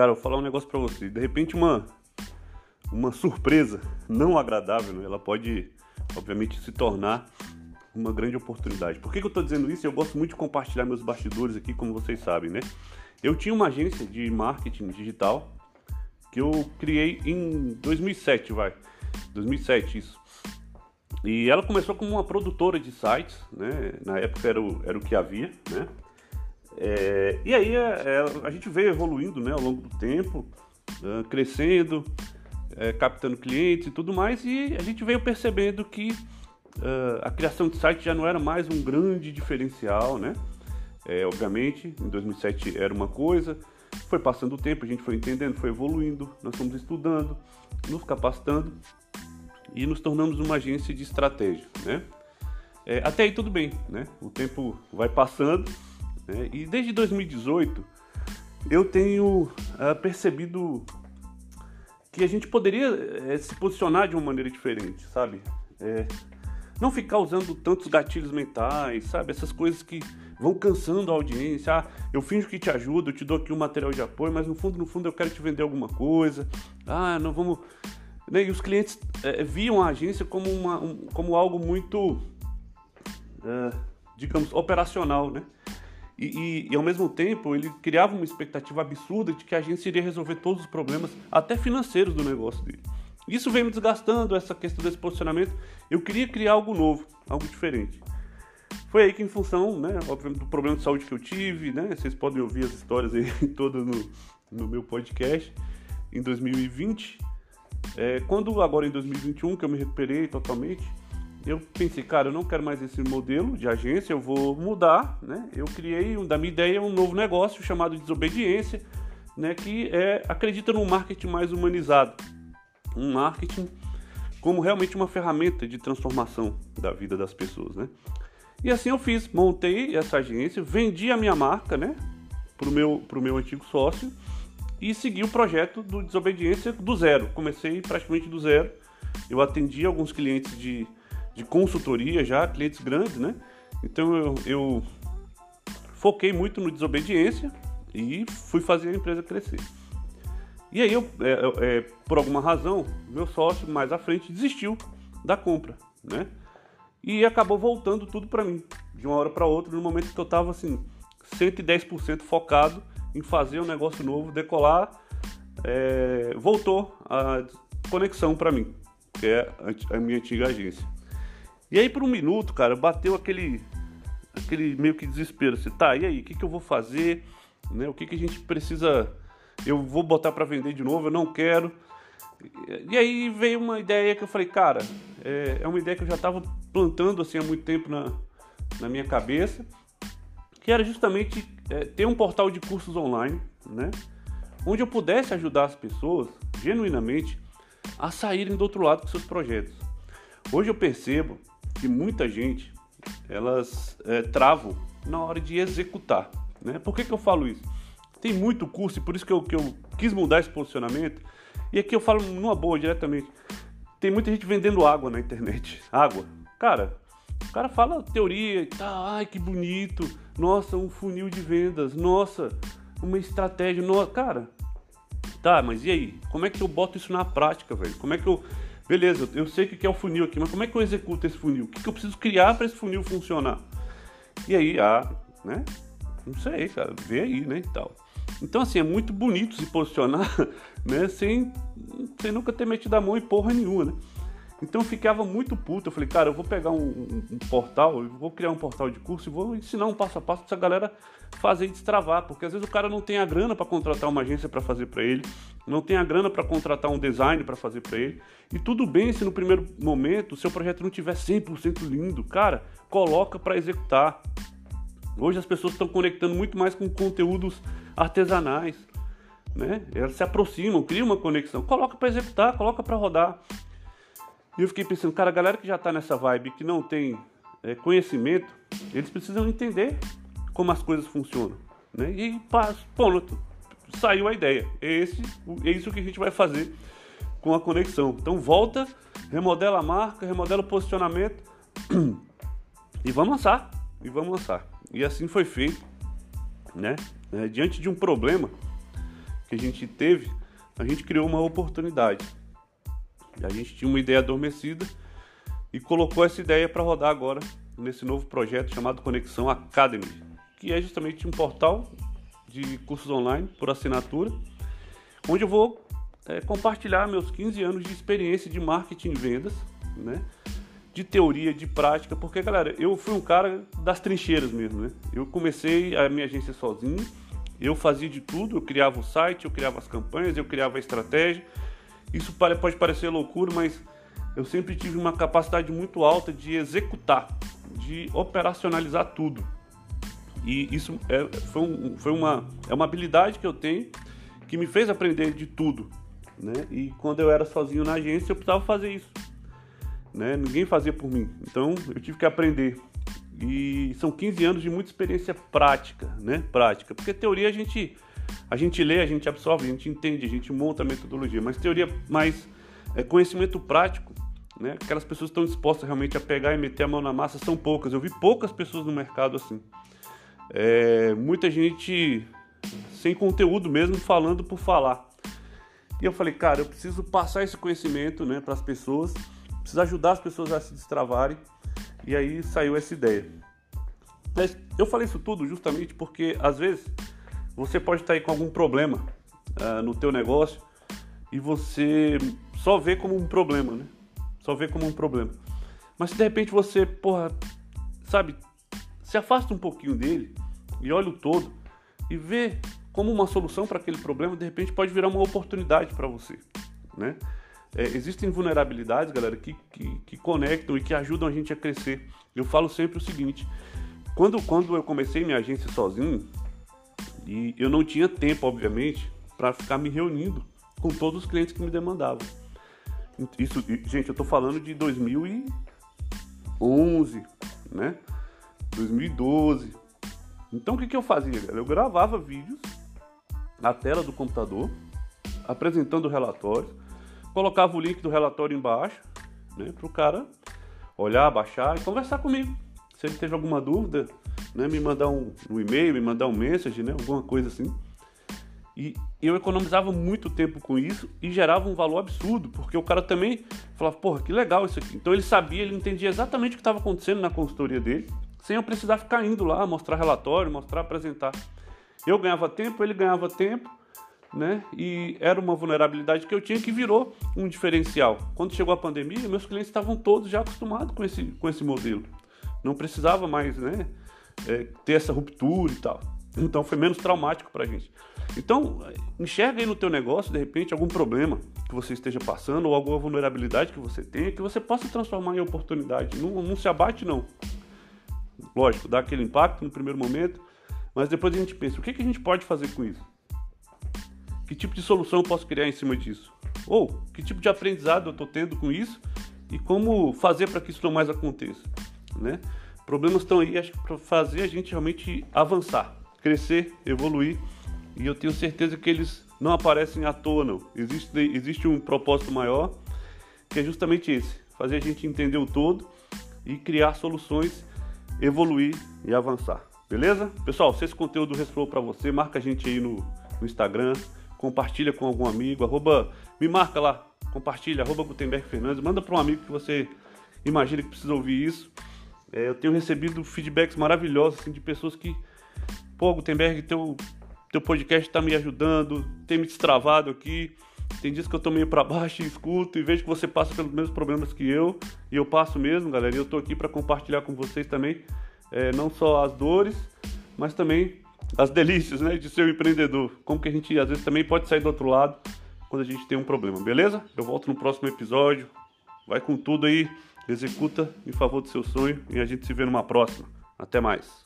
Cara, eu vou falar um negócio para você. De repente, uma, uma surpresa não agradável, né? ela pode, obviamente, se tornar uma grande oportunidade. Por que, que eu estou dizendo isso? Eu gosto muito de compartilhar meus bastidores aqui, como vocês sabem, né? Eu tinha uma agência de marketing digital que eu criei em 2007, vai. 2007, isso. E ela começou como uma produtora de sites, né? Na época era o, era o que havia, né? É, e aí é, é, a gente veio evoluindo né, ao longo do tempo, uh, crescendo, é, captando clientes e tudo mais, e a gente veio percebendo que uh, a criação de site já não era mais um grande diferencial, né? Obviamente, em 2007 era uma coisa, foi passando o tempo, a gente foi entendendo, foi evoluindo, nós fomos estudando, nos capacitando e nos tornamos uma agência de estratégia, né? Até aí tudo bem, né? O tempo vai passando né? e desde 2018 eu tenho uh, percebido que a gente poderia é, se posicionar de uma maneira diferente, sabe? É, não ficar usando tantos gatilhos mentais, sabe? Essas coisas que vão cansando a audiência. Ah, eu finjo que te ajudo, eu te dou aqui um material de apoio, mas no fundo, no fundo eu quero te vender alguma coisa. Ah, não vamos. Né? E os clientes é, viam a agência como, uma, um, como algo muito, digamos, operacional, né? E, e, e, ao mesmo tempo ele criava uma expectativa absurda de que a agência iria resolver todos os problemas, até financeiros do negócio dele. Isso vem me desgastando, essa questão desse posicionamento. Eu queria criar algo novo, algo diferente. Foi aí que, em função, né, do problema de saúde que eu tive, né, vocês podem ouvir as histórias aí todas no, no meu podcast, em 2020, é, quando agora em 2021, que eu me recuperei totalmente, eu pensei, cara, eu não quero mais esse modelo de agência, eu vou mudar, né? Eu criei, da minha ideia, um novo negócio chamado Desobediência, né? Que é, acredita num marketing mais humanizado, um marketing como realmente uma ferramenta de transformação da vida das pessoas, né? E assim eu fiz, montei essa agência, vendi a minha marca, né, pro meu, pro meu antigo sócio e segui o projeto do Desobediência do zero. Comecei praticamente do zero. Eu atendi alguns clientes de, de consultoria já, clientes grandes, né? Então eu, eu foquei muito no Desobediência e fui fazer a empresa crescer. E aí, eu, é, é, por alguma razão, meu sócio mais à frente desistiu da compra, né? E acabou voltando tudo para mim, de uma hora para outra, no momento que eu estava assim, 110% focado em fazer um negócio novo, decolar, é, voltou a conexão para mim, que é a minha antiga agência. E aí, por um minuto, cara, bateu aquele, aquele meio que desespero. Assim, tá, e aí, o que, que eu vou fazer? Né? O que, que a gente precisa eu vou botar para vender de novo, eu não quero. E aí veio uma ideia que eu falei, cara, é, é uma ideia que eu já estava plantando assim há muito tempo na, na minha cabeça, que era justamente é, ter um portal de cursos online, né? Onde eu pudesse ajudar as pessoas, genuinamente, a saírem do outro lado com seus projetos. Hoje eu percebo que muita gente, elas é, travam na hora de executar, né? Por que, que eu falo isso? Tem muito curso e por isso que eu, que eu quis mudar esse posicionamento. E aqui eu falo numa boa, diretamente. Tem muita gente vendendo água na internet. Água. Cara, o cara fala teoria e tá, ai que bonito. Nossa, um funil de vendas. Nossa, uma estratégia. Nossa, cara, tá, mas e aí? Como é que eu boto isso na prática, velho? Como é que eu. Beleza, eu sei que é o funil aqui, mas como é que eu executo esse funil? O que, que eu preciso criar para esse funil funcionar? E aí, ah, né? Não sei, cara, vê aí, né, e tal. Então, assim, é muito bonito se posicionar, né? Sem, sem nunca ter metido a mão em porra nenhuma, né? Então eu ficava muito puto. Eu falei, cara, eu vou pegar um, um, um portal, eu vou criar um portal de curso e vou ensinar um passo a passo pra essa galera fazer e destravar. Porque às vezes o cara não tem a grana para contratar uma agência para fazer para ele, não tem a grana para contratar um design para fazer para ele. E tudo bem se no primeiro momento o seu projeto não tiver 100% lindo, cara, coloca para executar. Hoje as pessoas estão conectando muito mais com conteúdos artesanais, né? Elas se aproximam, criam uma conexão, coloca para executar, coloca para rodar. E eu fiquei pensando, cara, a galera que já está nessa vibe, que não tem é, conhecimento, eles precisam entender como as coisas funcionam, né? E ponto, saiu a ideia. É, esse, é isso que a gente vai fazer com a conexão. Então volta, remodela a marca, remodela o posicionamento e vamos lançar. E vamos lançar. E assim foi feito, né? É, diante de um problema que a gente teve, a gente criou uma oportunidade. A gente tinha uma ideia adormecida e colocou essa ideia para rodar agora nesse novo projeto chamado Conexão Academy, que é justamente um portal de cursos online por assinatura, onde eu vou é, compartilhar meus 15 anos de experiência de marketing e vendas, né? de teoria, de prática, porque, galera, eu fui um cara das trincheiras mesmo, né? Eu comecei a minha agência sozinho, eu fazia de tudo, eu criava o site, eu criava as campanhas, eu criava a estratégia. Isso pode parecer loucura, mas eu sempre tive uma capacidade muito alta de executar, de operacionalizar tudo. E isso é, foi, um, foi uma, é uma habilidade que eu tenho que me fez aprender de tudo. Né? E quando eu era sozinho na agência, eu precisava fazer isso né? Ninguém fazia por mim. Então eu tive que aprender. E são 15 anos de muita experiência prática, né? Prática. Porque teoria a gente a gente lê, a gente absorve, a gente entende, a gente monta a metodologia, mas teoria mais é, conhecimento prático, né? Aquelas pessoas que estão dispostas realmente a pegar e meter a mão na massa são poucas. Eu vi poucas pessoas no mercado assim. É, muita gente sem conteúdo mesmo, falando por falar. E eu falei, cara, eu preciso passar esse conhecimento, né, para as pessoas precisa ajudar as pessoas a se destravarem. E aí saiu essa ideia. Mas eu falei isso tudo justamente porque às vezes você pode estar aí com algum problema uh, no teu negócio e você só vê como um problema, né? Só vê como um problema. Mas se de repente você, porra, sabe, se afasta um pouquinho dele e olha o todo e vê como uma solução para aquele problema, de repente pode virar uma oportunidade para você, né? É, existem vulnerabilidades, galera, que, que, que, conectam e que ajudam a gente a crescer. Eu falo sempre o seguinte: quando, quando eu comecei minha agência sozinho, e eu não tinha tempo, obviamente, para ficar me reunindo com todos os clientes que me demandavam. Isso, gente, eu tô falando de 2011, né? 2012. Então o que, que eu fazia? Eu gravava vídeos na tela do computador, apresentando relatórios colocava o link do relatório embaixo, né, para o cara olhar, baixar e conversar comigo. Se ele teve alguma dúvida, né, me mandar um, um e-mail, me mandar um message, né, alguma coisa assim. E eu economizava muito tempo com isso e gerava um valor absurdo, porque o cara também falava, porra, que legal isso aqui. Então ele sabia, ele entendia exatamente o que estava acontecendo na consultoria dele, sem eu precisar ficar indo lá, mostrar relatório, mostrar, apresentar. Eu ganhava tempo, ele ganhava tempo, né? E era uma vulnerabilidade que eu tinha que virou um diferencial. Quando chegou a pandemia, meus clientes estavam todos já acostumados com esse, com esse modelo. Não precisava mais, né? É, ter essa ruptura e tal. Então foi menos traumático para a gente. Então, enxerga aí no teu negócio, de repente, algum problema que você esteja passando ou alguma vulnerabilidade que você tenha, que você possa transformar em oportunidade. Não, não se abate, não. Lógico, dá aquele impacto no primeiro momento, mas depois a gente pensa, o que, que a gente pode fazer com isso? Que tipo de solução eu posso criar em cima disso? Ou que tipo de aprendizado eu estou tendo com isso e como fazer para que isso não mais aconteça, né? Problemas estão aí, acho que para fazer a gente realmente avançar, crescer, evoluir e eu tenho certeza que eles não aparecem à toa, não. Existe, existe um propósito maior que é justamente esse: fazer a gente entender o todo e criar soluções, evoluir e avançar. Beleza? Pessoal, se esse conteúdo ressoou para você, marca a gente aí no, no Instagram, compartilha com algum amigo, arroba, me marca lá, compartilha, arroba Gutenberg Fernandes, manda para um amigo que você imagina que precisa ouvir isso. É, eu tenho recebido feedbacks maravilhosos assim, de pessoas que, pô, Gutenberg, teu, teu podcast está me ajudando, tem me destravado aqui. Tem dias que eu tô meio para baixo e escuto e vejo que você passa pelos mesmos problemas que eu, e eu passo mesmo, galera. E eu tô aqui para compartilhar com vocês também, é, não só as dores, mas também as delícias né, de ser um empreendedor. Como que a gente às vezes também pode sair do outro lado quando a gente tem um problema, beleza? Eu volto no próximo episódio. Vai com tudo aí, executa em favor do seu sonho e a gente se vê numa próxima. Até mais.